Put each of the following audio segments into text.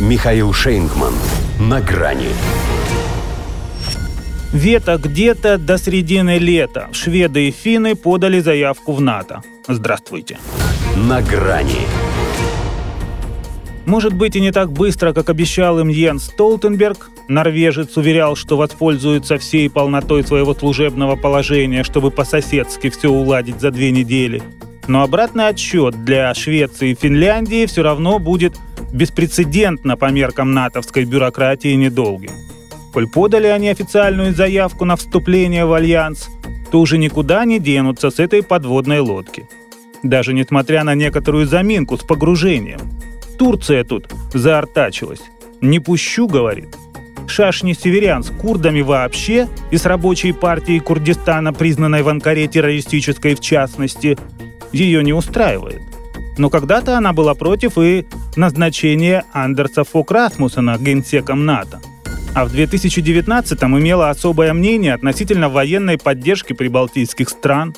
Михаил Шейнгман. На грани. Вето где-то до середины лета. Шведы и финны подали заявку в НАТО. Здравствуйте. На грани. Может быть и не так быстро, как обещал им Йенс Столтенберг. Норвежец уверял, что воспользуется всей полнотой своего служебного положения, чтобы по-соседски все уладить за две недели. Но обратный отсчет для Швеции и Финляндии все равно будет беспрецедентно по меркам натовской бюрократии недолгим. Коль подали они официальную заявку на вступление в Альянс, то уже никуда не денутся с этой подводной лодки. Даже несмотря на некоторую заминку с погружением. Турция тут заортачилась. «Не пущу», — говорит. Шашни северян с курдами вообще и с рабочей партией Курдистана, признанной в Анкаре террористической в частности, ее не устраивает. Но когда-то она была против и назначения Андерса Фок Расмуссена генсеком НАТО. А в 2019-м имела особое мнение относительно военной поддержки прибалтийских стран.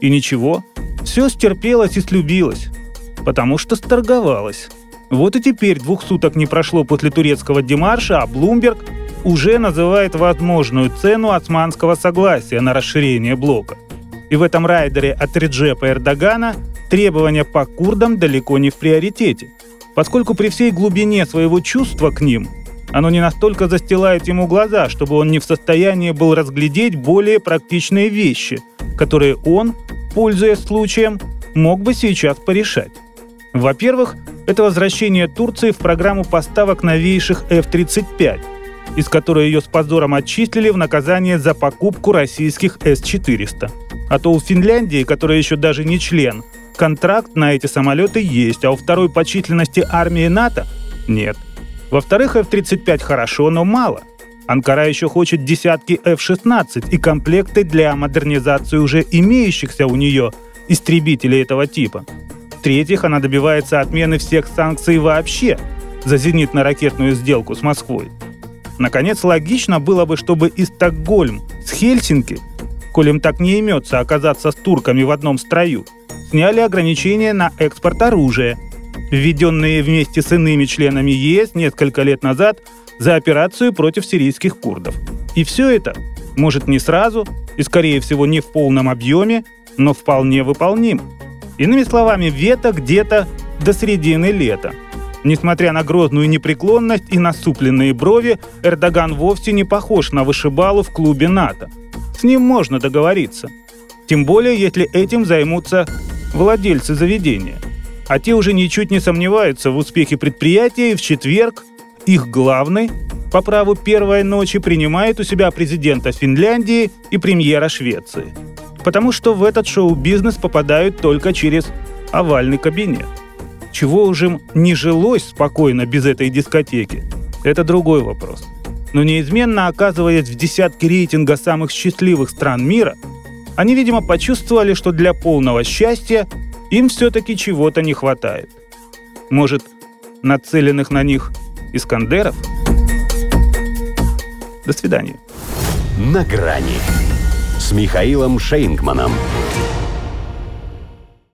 И ничего, все стерпелось и слюбилось, потому что сторговалось. Вот и теперь двух суток не прошло после турецкого демарша, а Блумберг уже называет возможную цену османского согласия на расширение блока. И в этом райдере от Реджепа Эрдогана требования по курдам далеко не в приоритете, поскольку при всей глубине своего чувства к ним оно не настолько застилает ему глаза, чтобы он не в состоянии был разглядеть более практичные вещи, которые он, пользуясь случаем, мог бы сейчас порешать. Во-первых, это возвращение Турции в программу поставок новейших F-35, из которой ее с позором отчислили в наказание за покупку российских С-400. А то у Финляндии, которая еще даже не член, контракт на эти самолеты есть, а у второй по численности армии НАТО – нет. Во-вторых, F-35 хорошо, но мало. Анкара еще хочет десятки F-16 и комплекты для модернизации уже имеющихся у нее истребителей этого типа. В-третьих, она добивается отмены всех санкций вообще за зенитно-ракетную сделку с Москвой. Наконец, логично было бы, чтобы и Стокгольм с Хельсинки, коль им так не имется оказаться с турками в одном строю, сняли ограничения на экспорт оружия, введенные вместе с иными членами ЕС несколько лет назад за операцию против сирийских курдов. И все это, может не сразу и скорее всего не в полном объеме, но вполне выполним. Иными словами, вето где-то до середины лета. Несмотря на грозную непреклонность и насупленные брови, Эрдоган вовсе не похож на вышибалу в клубе НАТО. С ним можно договориться. Тем более, если этим займутся владельцы заведения. А те уже ничуть не сомневаются в успехе предприятия, и в четверг их главный, по праву первой ночи, принимает у себя президента Финляндии и премьера Швеции – Потому что в этот шоу-бизнес попадают только через овальный кабинет. Чего уже не жилось спокойно без этой дискотеки, это другой вопрос. Но неизменно оказываясь в десятке рейтинга самых счастливых стран мира, они, видимо, почувствовали, что для полного счастья им все-таки чего-то не хватает. Может, нацеленных на них Искандеров? До свидания. На грани с Михаилом Шейнгманом.